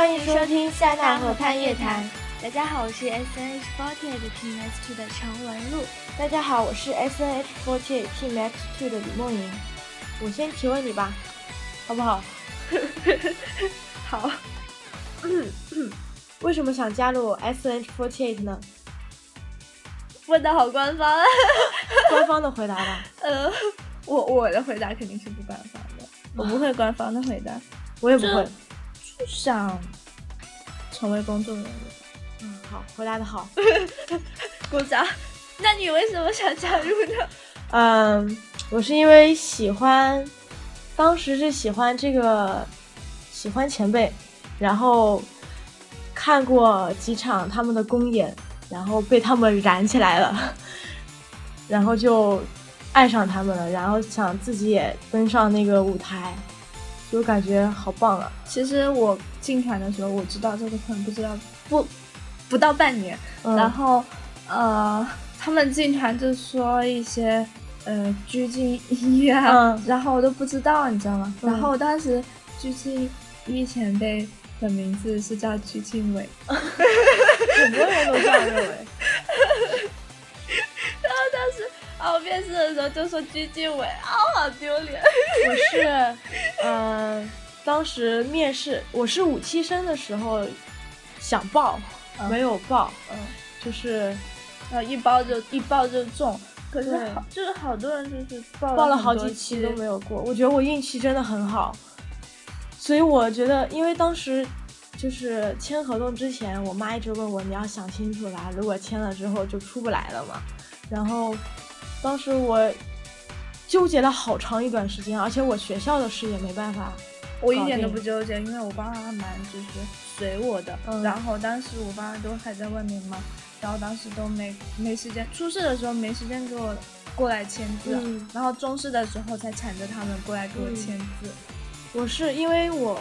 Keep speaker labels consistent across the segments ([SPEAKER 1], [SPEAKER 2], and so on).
[SPEAKER 1] 欢迎收听夏娜河畔夜谈。
[SPEAKER 2] 大家好，我是 S N H forty eight Team X two 的陈文露。
[SPEAKER 1] 大家好，我是 S N H forty eight Team X two 的李梦莹。我先提问你吧，好不好？
[SPEAKER 2] 好。
[SPEAKER 1] 为什么想加入 S N H forty eight 呢？
[SPEAKER 2] 问的好官方，
[SPEAKER 1] 官方的回答吧。
[SPEAKER 2] 呃，我我的回答肯定是不官方的，我不会官方的回答，
[SPEAKER 1] 我也不会。
[SPEAKER 2] 就想成为公众人物。
[SPEAKER 1] 嗯，好，回答的好，
[SPEAKER 2] 鼓掌。那你为什么想加入呢？
[SPEAKER 1] 嗯，我是因为喜欢，当时是喜欢这个，喜欢前辈，然后看过几场他们的公演，然后被他们燃起来了，然后就爱上他们了，然后想自己也登上那个舞台。就感觉好棒啊！
[SPEAKER 2] 其实我进团的时候，我知道这个团不知道不不到半年，然后呃，他们进团就说一些呃鞠婧祎啊，然后我都不知道，你知道吗？然后当时鞠婧祎前辈的名字是叫鞠婧祎，
[SPEAKER 1] 很多人都这样认为。
[SPEAKER 2] 然后当时。啊！我面试的时候就说鞠婧祎，啊，好丢脸。
[SPEAKER 1] 我是，嗯，当时面试我是五期生的时候想报，没有报，嗯，就是，
[SPEAKER 2] 呃，一报就一报就中，可是好，就是好多人就是报
[SPEAKER 1] 报了好几期都没有过。我觉得我运气真的很好，所以我觉得，因为当时就是签合同之前，我妈一直问我你要想清楚啦，如果签了之后就出不来了嘛，然后。当时我纠结了好长一段时间，而且我学校的事也没办法。
[SPEAKER 2] 我一点都不纠结，因为我爸妈蛮就是随我的。然后当时我爸妈都还在外面嘛，然后当时都没没时间，初试的时候没时间给我过来签字，然后中试的时候才缠着他们过来给我签字。
[SPEAKER 1] 我是因为我。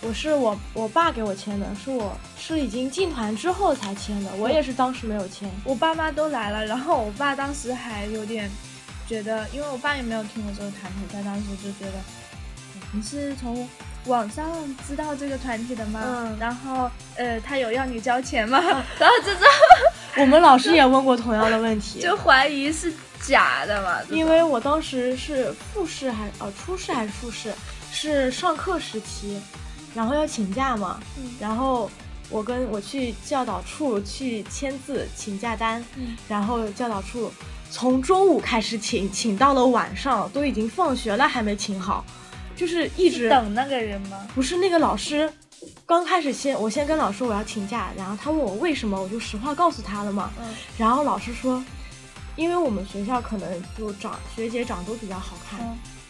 [SPEAKER 1] 我是我我爸给我签的，是我是已经进团之后才签的，我也是当时没有签。
[SPEAKER 2] 我爸妈都来了，然后我爸当时还有点觉得，因为我爸也没有听过这个团体，他当时就觉得你是从网上知道这个团体的吗？嗯。然后呃，他有要你交钱吗？然后就这
[SPEAKER 1] 我们老师也问过同样的问题，
[SPEAKER 2] 就怀疑是假的嘛。
[SPEAKER 1] 因为我当时是复试还呃初试还是复试，是上课时期。然后要请假嘛，然后我跟我去教导处去签字请假单，然后教导处从中午开始请，请到了晚上，都已经放学了还没请好，就是一直
[SPEAKER 2] 等那个人吗？
[SPEAKER 1] 不是那个老师，刚开始先我先跟老师我要请假，然后他问我为什么，我就实话告诉他了嘛，然后老师说，因为我们学校可能就长学姐长都比较好看。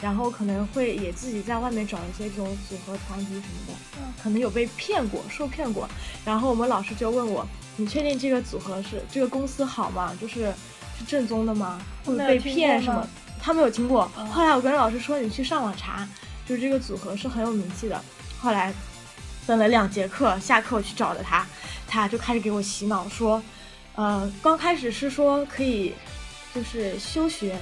[SPEAKER 1] 然后可能会也自己在外面找一些这种组合团体什么的，可能有被骗过、受骗过。然后我们老师就问我：“你确定这个组合是这个公司好吗？就是是正宗的吗？会被骗什么？”他没有听过。后来我跟老师说：“你去上网查，就是这个组合是很有名气的。”后来等了两节课，下课我去找了他，他就开始给我洗脑说：“呃，刚开始是说可以，就是休学。”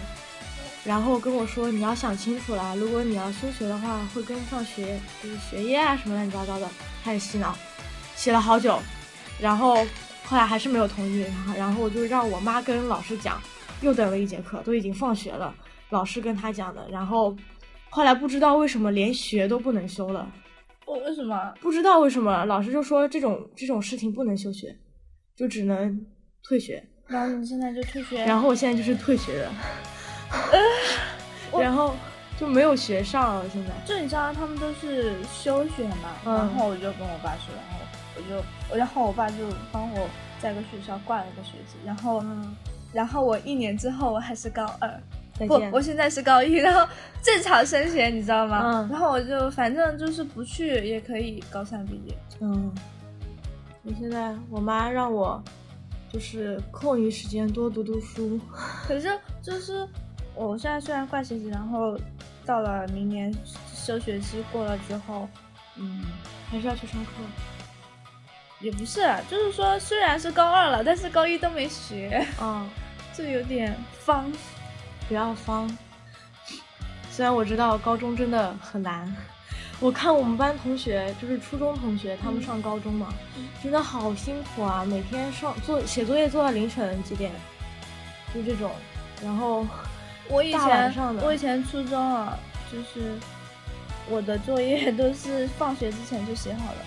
[SPEAKER 1] 然后跟我说，你要想清楚了，如果你要休学的话，会跟不上学，就是学业啊什么乱七八糟的，开始洗脑，洗了好久，然后后来还是没有同意，然后然后我就让我妈跟老师讲，又等了一节课，都已经放学了，老师跟他讲的，然后后来不知道为什么连学都不能休了，
[SPEAKER 2] 我为什么？
[SPEAKER 1] 不知道为什么，老师就说这种这种事情不能休学，就只能退学，
[SPEAKER 2] 然后你现在就退学，
[SPEAKER 1] 然后我现在就是退学的。然后就没有学上了。现在。
[SPEAKER 2] 就你知道他们都是休学嘛，然后我就跟我爸说，然后我就，然后我爸就帮我在一个学校挂了个学籍，然后，然后我一年之后我还是高二，不，我现在是高一，然后正常升学，你知道吗？嗯，然后我就反正就是不去也可以高三毕业。
[SPEAKER 1] 嗯，我现在我妈让我就是空余时间多读读书，
[SPEAKER 2] 可是就是。我现在虽然挂学籍，然后到了明年休学期过了之后，嗯，
[SPEAKER 1] 还是要去上课。
[SPEAKER 2] 也不是，就是说虽然是高二了，但是高一都没学，嗯，就有点方，
[SPEAKER 1] 不要方。虽然我知道高中真的很难，我看我们班同学，就是初中同学，他们上高中嘛，真的好辛苦啊，每天上做写作业做到凌晨几点，就这种。然后
[SPEAKER 2] 我以前我以前初中啊，就是我的作业都是放学之前就写好了，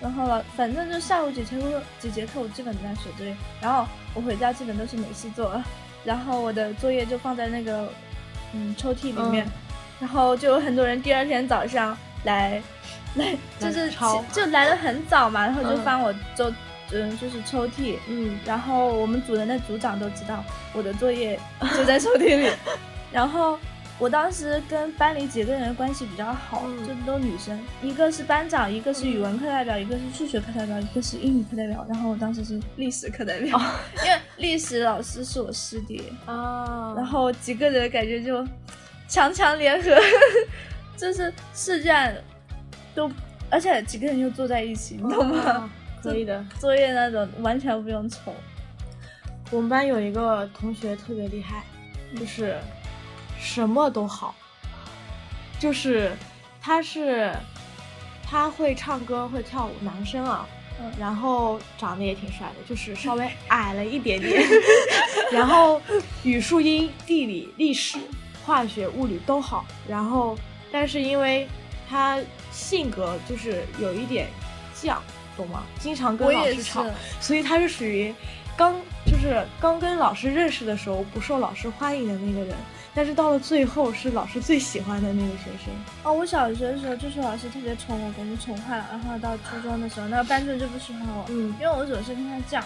[SPEAKER 2] 然后了，反正就下午几节课几节课我基本都在写作业，然后我回家基本都是没事做，然后我的作业就放在那个嗯抽屉里面。然后就有很多人第二天早上来，来就是就来的很早嘛，然后就翻我周嗯就是抽屉，嗯，然后我们组的那组长都知道我的作业就在抽屉里，然后我当时跟班里几个人关系比较好，就都女生，一个是班长，一个是语文课代表，一个是数学课代表，一个是英语课代表，然后我当时是历史课代表，因为历史老师是我师弟啊，然后几个人感觉就。强强联合，就是试卷都，而且几个人又坐在一起，你懂吗？
[SPEAKER 1] 可以的，
[SPEAKER 2] 作业那种完全不用愁。
[SPEAKER 1] 我们班有一个同学特别厉害，就是什么都好，就是他是他会唱歌会跳舞，男生啊，然后长得也挺帅的，就是稍微 矮了一点点，然后语数英、地理、历史。化学、物理都好，然后，但是因为他性格就是有一点犟，懂吗？经常跟老师吵，所以他是属于刚就是刚跟老师认识的时候不受老师欢迎的那个人，但是到了最后是老师最喜欢的那个学生。
[SPEAKER 2] 哦，我小学的时候就是老师特别宠我，感觉宠坏了，然后到初中的时候，那个班主任就不喜欢我，嗯，因为我总是跟他犟，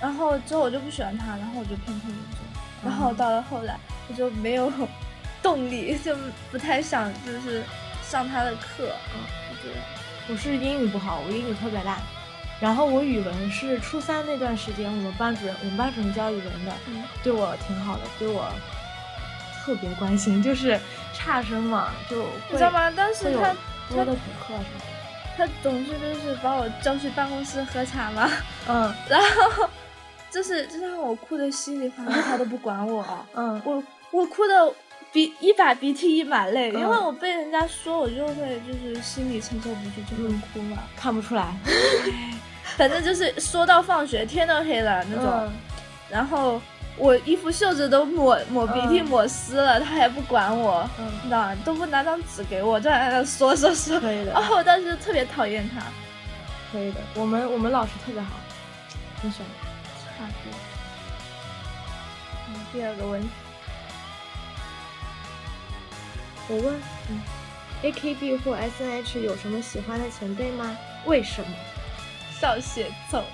[SPEAKER 2] 然后之后我就不喜欢他，然后我就偏偏严重。然后到了后来，我就没有动力，就不太想就是上他的课。嗯，
[SPEAKER 1] 对。我是英语不好，我英语特别烂。然后我语文是初三那段时间，我们班主任，我们班主任教语文的，对我挺好的，对我特别关心。就是差生嘛，就
[SPEAKER 2] 你知道吗？当时他
[SPEAKER 1] 多的补课什么，
[SPEAKER 2] 他总是就是把我叫去办公室喝茶嘛。嗯，然后。就是就让我哭的稀里哗啦，他都不管我。嗯，我我哭的鼻一把鼻涕一把泪，因为我被人家说，我就会就是心里承受不住就会哭嘛。
[SPEAKER 1] 看不出来，
[SPEAKER 2] 反正就是说到放学天都黑了那种，然后我衣服袖子都抹抹鼻涕抹湿了，他还不管我，知道吗？都不拿张纸给我，就在那说说说。
[SPEAKER 1] 可以的。
[SPEAKER 2] 哦，我当时特别讨厌他。
[SPEAKER 1] 可以的，我们我们老师特别好，很喜欢。差不多。
[SPEAKER 2] 嗯，第二个问题，
[SPEAKER 1] 我问，嗯，A K B 或 S N H 有什么喜欢的前辈吗？为什么？
[SPEAKER 2] 少写凑，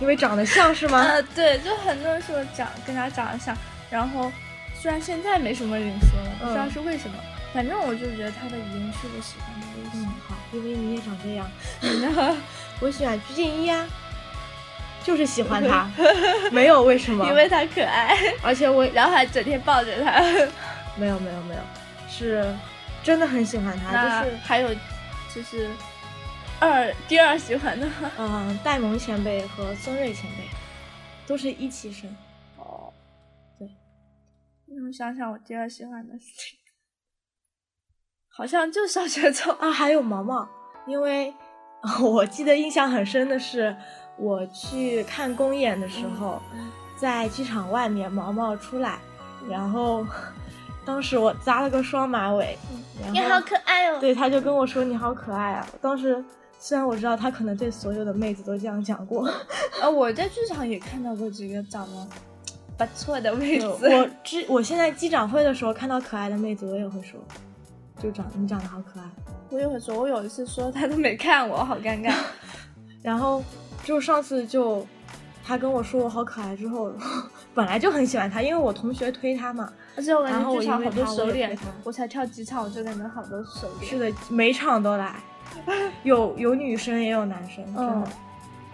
[SPEAKER 1] 因为长得像是吗？
[SPEAKER 2] 呃，对，就很多人说长跟他长得像，然后虽然现在没什么人说了，不知道是为什么，反正我就觉得他的语音是我喜欢的类型。
[SPEAKER 1] 好，因为你也长这样。我喜欢鞠婧祎啊。就是喜欢他，没有为什么，
[SPEAKER 2] 因为他可爱，
[SPEAKER 1] 而且我
[SPEAKER 2] 然后还整天抱着他。
[SPEAKER 1] 没有没有没有，是真的很喜欢他。就是
[SPEAKER 2] 还有就是二第二喜欢的，
[SPEAKER 1] 嗯，戴萌前辈和孙瑞前辈都是一期生。哦，对，
[SPEAKER 2] 我想想，我第二喜欢的是好像就小学走
[SPEAKER 1] 啊，还有毛毛，因为 我记得印象很深的是。我去看公演的时候，在剧场外面，毛毛出来，然后 当时我扎了个双马尾，
[SPEAKER 2] 你好可爱哦。
[SPEAKER 1] 对，他就跟我说你好可爱啊。当时虽然我知道他可能对所有的妹子都这样讲过，
[SPEAKER 2] 啊，我在剧场也看到过几个长得 不错的妹子。
[SPEAKER 1] 我之我现在机长会的时候看到可爱的妹子，我也会说，就长你长得好可爱。
[SPEAKER 2] 我也会说，我有一次说他都没看我，好尴尬。
[SPEAKER 1] 然后。就上次就，他跟我说我好可爱之后，本来就很喜欢他，因为我同学推他嘛。
[SPEAKER 2] 而且我感
[SPEAKER 1] 觉
[SPEAKER 2] 剧场好多熟脸，我才跳几场我就感觉好多熟脸。
[SPEAKER 1] 是的，每场都来，有有女生也有男生。嗯，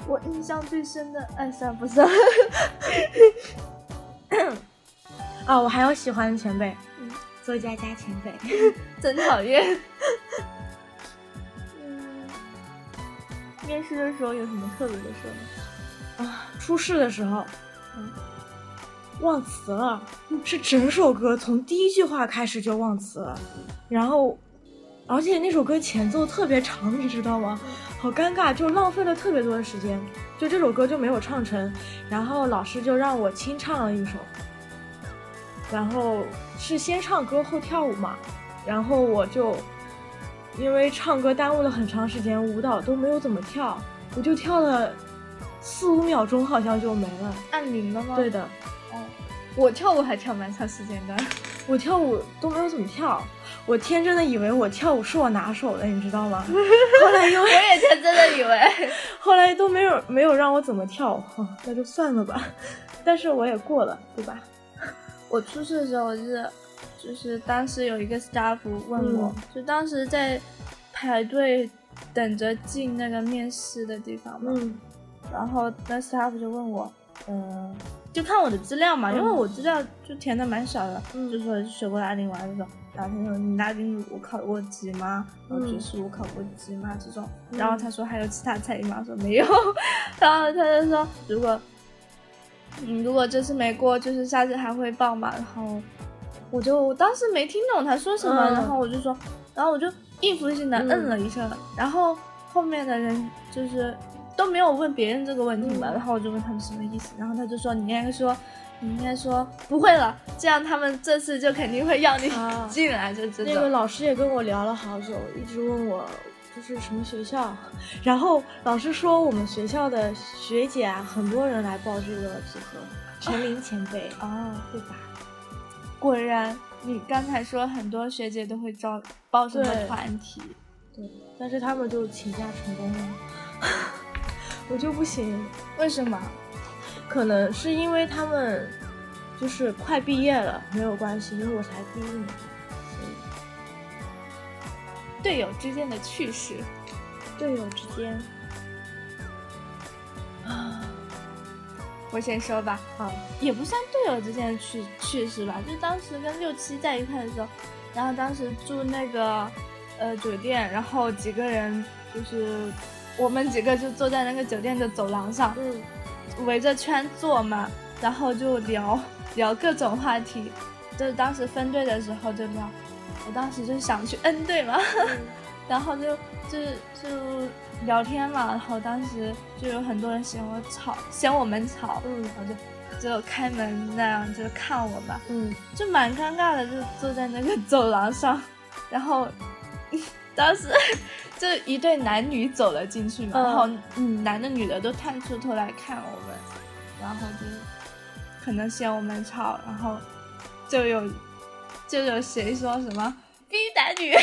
[SPEAKER 2] 我印象最深的，哎，算不算？
[SPEAKER 1] 啊，我还有喜欢的前辈，作家加前辈，
[SPEAKER 2] 真讨厌。嗯面试的时候有什么特别的事
[SPEAKER 1] 吗？啊，出事的时候，嗯，忘词了，是整首歌从第一句话开始就忘词了，然后而且那首歌前奏特别长，你知道吗？好尴尬，就浪费了特别多的时间，就这首歌就没有唱成。然后老师就让我清唱了一首，然后是先唱歌后跳舞嘛。然后我就因为唱歌耽误了很长时间，舞蹈都没有怎么跳，我就跳了四五秒钟，好像就没了，
[SPEAKER 2] 按铃了吗？
[SPEAKER 1] 对的。
[SPEAKER 2] 哦，我跳舞还跳蛮长时间的。
[SPEAKER 1] 我跳舞都没有怎么跳，我天真的以为我跳舞是我拿手的，你知道吗？后来因为我
[SPEAKER 2] 也天真的以为，
[SPEAKER 1] 后来都没有没有让我怎么跳，那就算了吧。但是我也过了，对吧？
[SPEAKER 2] 我出事的时候，我记得就是当时有一个 staff 问我，就当时在排队等着进那个面试的地方嘛，然后那 staff 就问我，嗯。就看我的资料嘛，因为我资料就填的蛮少的，就说学过拉丁舞这种，然后他说你拉丁舞考过级吗？然后爵士舞考过级吗？这种，然后他说还有其他才艺吗？说没有，然后他就说如果，嗯，如果这次没过，就是下次还会报嘛。然后我就当时没听懂他说什么，然后我就说，然后我就应付性的嗯了一声，然后后面的人就是。都没有问别人这个问题嘛，然后我就问他们什么意思，然后他就说你应该说，你应该说不会了，这样他们这次就肯定会要你 进来，就知道。
[SPEAKER 1] 那个老师也跟我聊了好久，一直问我就是什么学校，然后老师说我们学校的学姐啊，很多人来报这个组合，陈琳前辈
[SPEAKER 2] 哦，
[SPEAKER 1] 对吧？
[SPEAKER 2] 果然，你刚才说很多学姐都会招报什么团体，
[SPEAKER 1] 对，但是他们就请假成功了。我就不行，
[SPEAKER 2] 为什么？
[SPEAKER 1] 可能是因为他们就是快毕业了，没有关系，因为我才第一年。
[SPEAKER 2] 队友之间的趣事，
[SPEAKER 1] 队友之间
[SPEAKER 2] 啊，我先说吧，
[SPEAKER 1] 啊，
[SPEAKER 2] 也不算队友之间的趣趣事吧，就当时跟六七在一块的时候，然后当时住那个呃酒店，然后几个人就是。我们几个就坐在那个酒店的走廊上，
[SPEAKER 1] 嗯，
[SPEAKER 2] 围着圈坐嘛，然后就聊 聊各种话题，就是当时分队的时候就聊，我当时就想去 N 队嘛，然后就就就聊天嘛，然后当时就有很多人嫌我吵，嫌我们吵，
[SPEAKER 1] 嗯，
[SPEAKER 2] 然后就就开门那样就看我嘛，
[SPEAKER 1] 嗯，
[SPEAKER 2] 就蛮尴尬的，就坐在那个走廊上，然后当时。就一对男女走了进去嘛，然后嗯，男的女的都探出头来看我们，然后就可能嫌我们吵，然后就有就有谁说什么逼男女，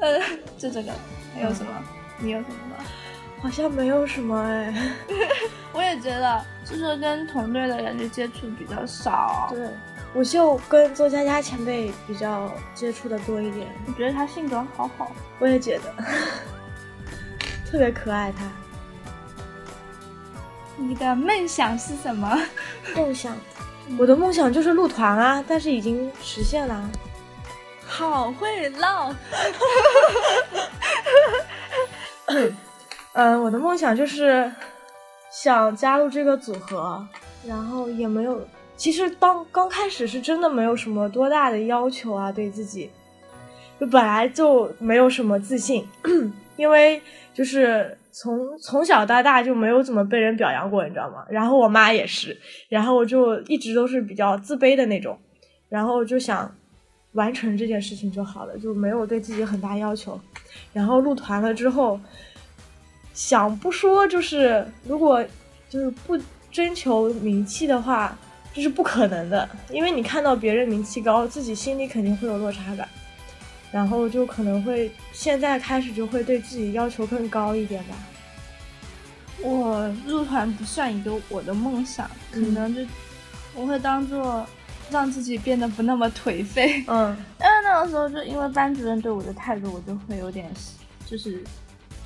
[SPEAKER 2] 呃，就这个，还有什么？你有什么吗？
[SPEAKER 1] 好像没有什么哎，
[SPEAKER 2] 我也觉得，就是跟同队的人就接触比较少。
[SPEAKER 1] 对。我就跟周佳佳前辈比较接触的多一点，
[SPEAKER 2] 我觉得他性格好好，
[SPEAKER 1] 我也觉得 特别可爱。他，
[SPEAKER 2] 你的梦想是什么？
[SPEAKER 1] 梦想，我的梦想就是入团啊，但是已经实现了。
[SPEAKER 2] 好会唠。
[SPEAKER 1] 嗯，我的梦想就是想加入这个组合，然后也没有。其实当刚开始是真的没有什么多大的要求啊，对自己，就本来就没有什么自信，因为就是从从小到大就没有怎么被人表扬过，你知道吗？然后我妈也是，然后我就一直都是比较自卑的那种，然后就想完成这件事情就好了，就没有对自己很大要求。然后入团了之后，想不说就是如果就是不征求名气的话。这是不可能的，因为你看到别人名气高，自己心里肯定会有落差感，然后就可能会现在开始就会对自己要求更高一点吧。
[SPEAKER 2] 我入团不算一个我的梦想，可能就我会当做让自己变得不那么颓废。
[SPEAKER 1] 嗯，
[SPEAKER 2] 但是那个时候就因为班主任对我的态度，我就会有点就是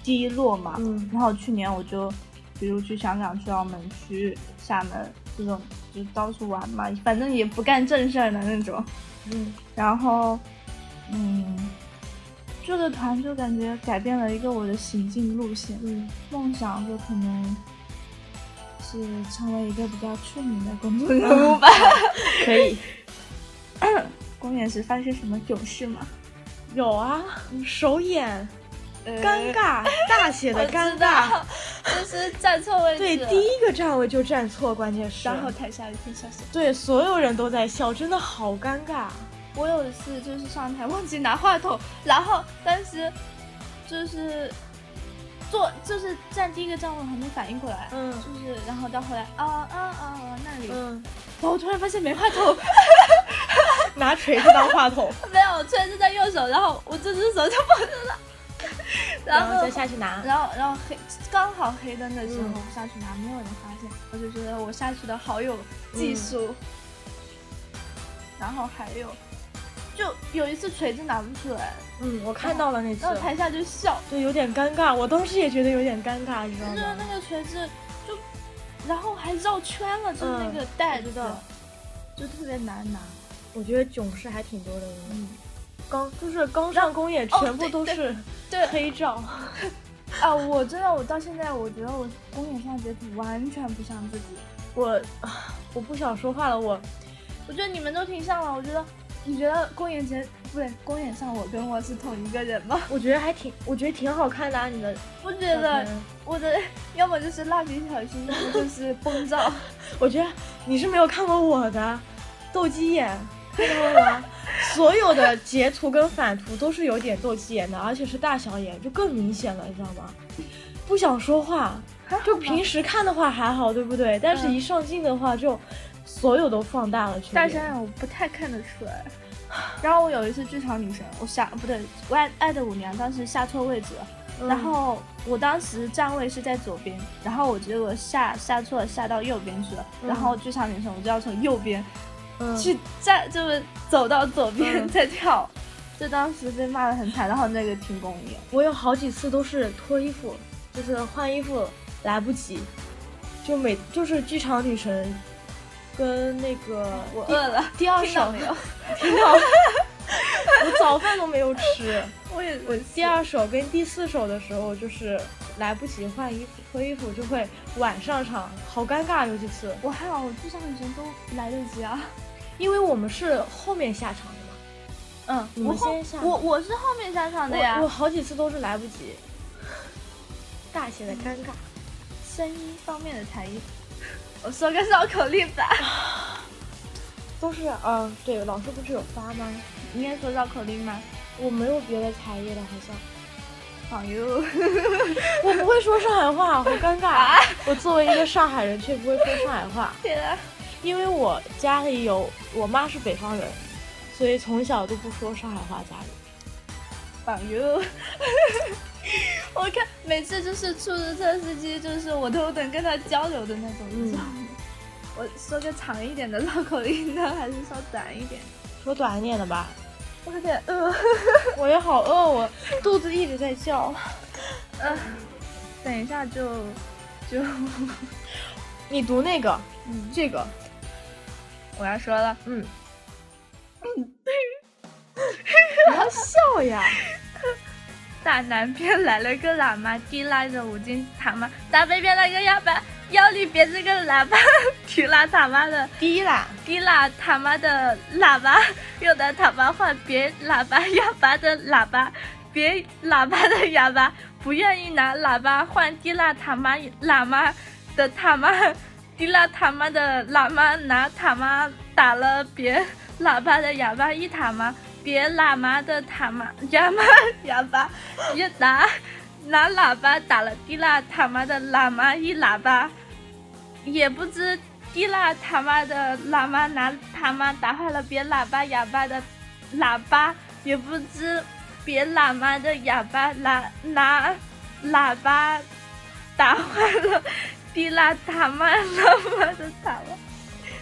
[SPEAKER 2] 低落嘛。
[SPEAKER 1] 嗯，
[SPEAKER 2] 然后去年我就比如去香港、去澳门、去厦门。这种就到处玩嘛，反正也不干正事儿的那种。
[SPEAKER 1] 嗯，
[SPEAKER 2] 然后，嗯，这个团就感觉改变了一个我的行进路线。
[SPEAKER 1] 嗯，
[SPEAKER 2] 梦想就可能是成为一个比较出名的工作人物吧。
[SPEAKER 1] 可以。
[SPEAKER 2] 公演时发生什么囧事吗？
[SPEAKER 1] 有啊，首演，尴尬，大写的尴
[SPEAKER 2] 尬，就是站错位置。
[SPEAKER 1] 对，第一个站位就站错，关键是。
[SPEAKER 2] 然后台下一片笑声。
[SPEAKER 1] 对，所有人都在笑，真的好尴尬。
[SPEAKER 2] 我有一次就是上台忘记拿话筒，然后当时就是坐就是站第一个站位还没反应过来，嗯，就是然后到后来啊啊啊那里，嗯，然后我突然发现没话筒，
[SPEAKER 1] 拿锤子当话筒，
[SPEAKER 2] 没有锤子在右手，然后我这只手就放在了，
[SPEAKER 1] 然后再下去拿，
[SPEAKER 2] 然后然后黑刚好黑灯的时候下去拿，没有人发现，我就觉得我下去的好有技术，然后还有。就有一次锤子拿不出来，
[SPEAKER 1] 嗯，我看到了那次，
[SPEAKER 2] 然后台下就笑，
[SPEAKER 1] 就有点尴尬。我当时也觉得有点尴尬，你知道吗？
[SPEAKER 2] 就是那个锤子，就然后还绕圈了，就是那个袋子，就特别难拿。
[SPEAKER 1] 我觉得囧事还挺多的，嗯，刚就是刚上公演，全部都是
[SPEAKER 2] 对
[SPEAKER 1] 黑照。
[SPEAKER 2] 啊，我真的，我到现在我觉得我公演上截图完全不像自己。
[SPEAKER 1] 我 我不想说话了，我
[SPEAKER 2] 我觉得你们都挺像了，我觉得。你觉得公演前不对，公演上我跟我是同一个人吗？
[SPEAKER 1] 我觉得还挺，我觉得挺好看的啊！你的
[SPEAKER 2] 不觉得我的要么就是蜡笔小新，要么就是崩照。
[SPEAKER 1] 我觉得你是没有看过我的斗鸡眼，看到了吗？所有的截图跟反图都是有点斗鸡眼的，而且是大小眼，就更明显了，你知道吗？不想说话，就平时看的话还好，对不对？但是一上镜的话就。所有都放大了，
[SPEAKER 2] 大山眼我不太看得出来。然后我有一次剧场女神，我下不对，爱爱的舞娘当时下错位置了，然后我当时站位是在左边，然后我结果下下错了，下到右边去了。然后剧场女神我就要从右边去站，就是走到左边再跳，就当时被骂的很惨。然后那个停工了，
[SPEAKER 1] 我有好几次都是脱衣服，就是换衣服来不及，就每就是剧场女神。跟那个
[SPEAKER 2] 我饿了，
[SPEAKER 1] 第二首
[SPEAKER 2] 没有
[SPEAKER 1] 听到，我早饭都没有吃。
[SPEAKER 2] 我也
[SPEAKER 1] 我第二首跟第四首的时候就是来不及换衣服脱衣服，就会晚上场，好尴尬有几次。
[SPEAKER 2] 我还好，剧场女生都来得及啊，
[SPEAKER 1] 因为我们是后面下场的嘛。
[SPEAKER 2] 嗯，
[SPEAKER 1] 我先下。
[SPEAKER 2] 我我是后面下场的呀。
[SPEAKER 1] 我好几次都是来不及，大写的尴尬。
[SPEAKER 2] 声音方面的才艺。我说个绕口令吧，
[SPEAKER 1] 都是嗯，对，老师不是有发吗？
[SPEAKER 2] 应该说绕口令吗？
[SPEAKER 1] 我没有别的才艺了，好像。
[SPEAKER 2] 朋友，
[SPEAKER 1] 我不会说上海话，好尴尬。我作为一个上海人，却不会说上海话。
[SPEAKER 2] 天啊！
[SPEAKER 1] 因为我家里有我妈是北方人，所以从小都不说上海话。家里。
[SPEAKER 2] 朋友。我看每次就是出租车司机，就是我都能跟他交流的那种，你知道吗？我说个长一点的绕口令呢，还是说短一点？
[SPEAKER 1] 说短一点的吧。
[SPEAKER 2] 我有点饿，
[SPEAKER 1] 我也好饿，我肚子一直在叫。
[SPEAKER 2] 嗯，等一下就就
[SPEAKER 1] 你读那个，嗯，这个。
[SPEAKER 2] 我要说了，
[SPEAKER 1] 嗯。嗯，不要笑呀。
[SPEAKER 2] 大南边来了个喇嘛，提拉着五斤塔嘛；大北边来个哑巴，腰里别这个喇叭，提拉他妈的
[SPEAKER 1] 提拉
[SPEAKER 2] 提拉他妈的喇叭，有的他妈换别喇叭哑巴的喇叭，别喇叭的哑巴不愿意拿喇叭换提拉他妈喇嘛的他妈，提拉他妈的喇嘛拿他妈打了别喇叭的哑巴一他妈。别喇嘛的他妈哑巴哑巴，一拿拿喇叭打了滴拉他妈的喇嘛一喇叭，也不知滴拉他妈的喇嘛拿他妈打坏了别喇叭哑巴的喇叭，也不知别喇嘛的哑巴拿拿喇叭打坏了滴拉他妈喇嘛的塔嘛。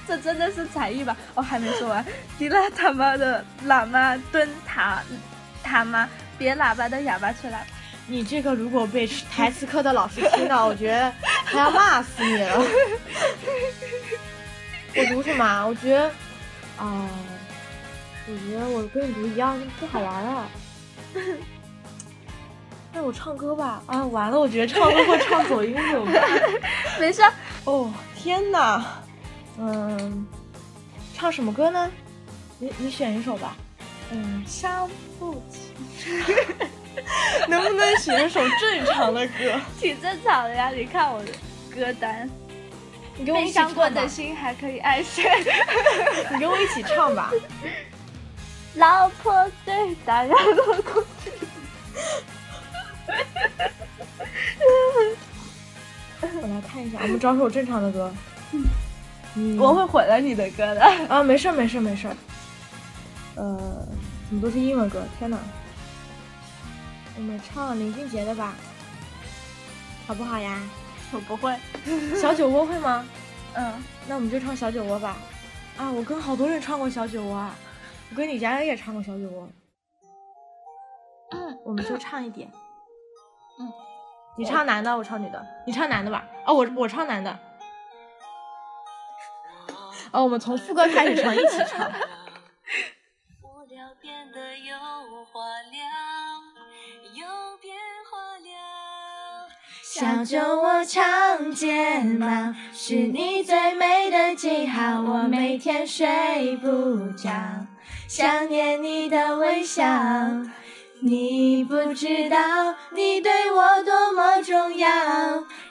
[SPEAKER 2] 这真的是才艺吧？我还没说完，迪拉他妈的喇嘛蹲塔塔吗？别喇叭的哑巴出来！
[SPEAKER 1] 你这个如果被台词课的老师听到，我觉得他要骂死你了。我读什么？我觉得啊，我觉得我跟你读一样不好玩啊。那我唱歌吧。啊，完了，我觉得唱歌会唱走音怎么办？
[SPEAKER 2] 没事。
[SPEAKER 1] 哦，天哪！嗯，唱什么歌呢？你你选一首吧。
[SPEAKER 2] 嗯，伤不起。
[SPEAKER 1] 能不能写一首正常的歌？
[SPEAKER 2] 挺正常的呀，你看我的歌单。
[SPEAKER 1] 你跟我一起唱
[SPEAKER 2] 过的心还可以爱谁？
[SPEAKER 1] 你跟我一起唱吧。
[SPEAKER 2] 老婆最大的恐惧。
[SPEAKER 1] 我来看一下，我们找首正常的歌。
[SPEAKER 2] 嗯，我会毁了你的歌的。
[SPEAKER 1] 啊，没事没事没事。呃，怎么都是英文歌？天哪！我们唱林俊杰的吧，好不好呀？
[SPEAKER 2] 我不会。
[SPEAKER 1] 小酒窝会吗？
[SPEAKER 2] 嗯，
[SPEAKER 1] 那我们就唱小酒窝吧。啊，我跟好多人唱过小酒窝啊，我跟李佳恩也唱过小酒窝。嗯我们就唱一点。
[SPEAKER 2] 嗯，
[SPEAKER 1] 你唱男的，我唱女的。你唱男的吧。哦，我我唱男的。哦，我们从副歌开始唱，一起唱。小酒窝长睫毛，是你最美的记号。我每天睡不着，想念你的微笑。你不知道，你对我多么重要。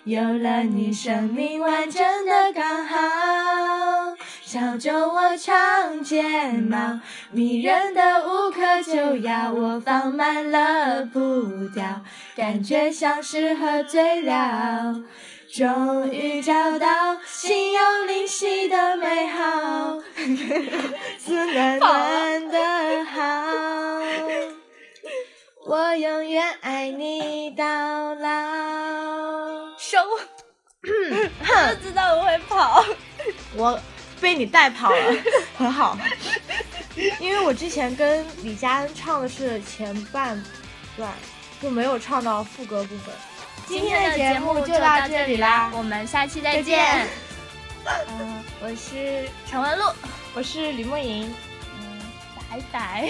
[SPEAKER 1] 有了你，生命完整的刚好。小酒窝长睫毛，迷人的无可救药。我放慢了步调，感觉像是喝醉了。终于找到心有灵犀的美好，自暖暖的好。我永远爱你到老。
[SPEAKER 2] 收，我知道我会跑，
[SPEAKER 1] 我。被你带跑了，很好。因为我之前跟李佳恩唱的是前半段，就没有唱到副歌部分。
[SPEAKER 2] 今天的节目就到这里啦，我们下期再见。嗯，我是陈文璐，
[SPEAKER 1] 我是李梦莹。
[SPEAKER 2] 嗯，拜拜。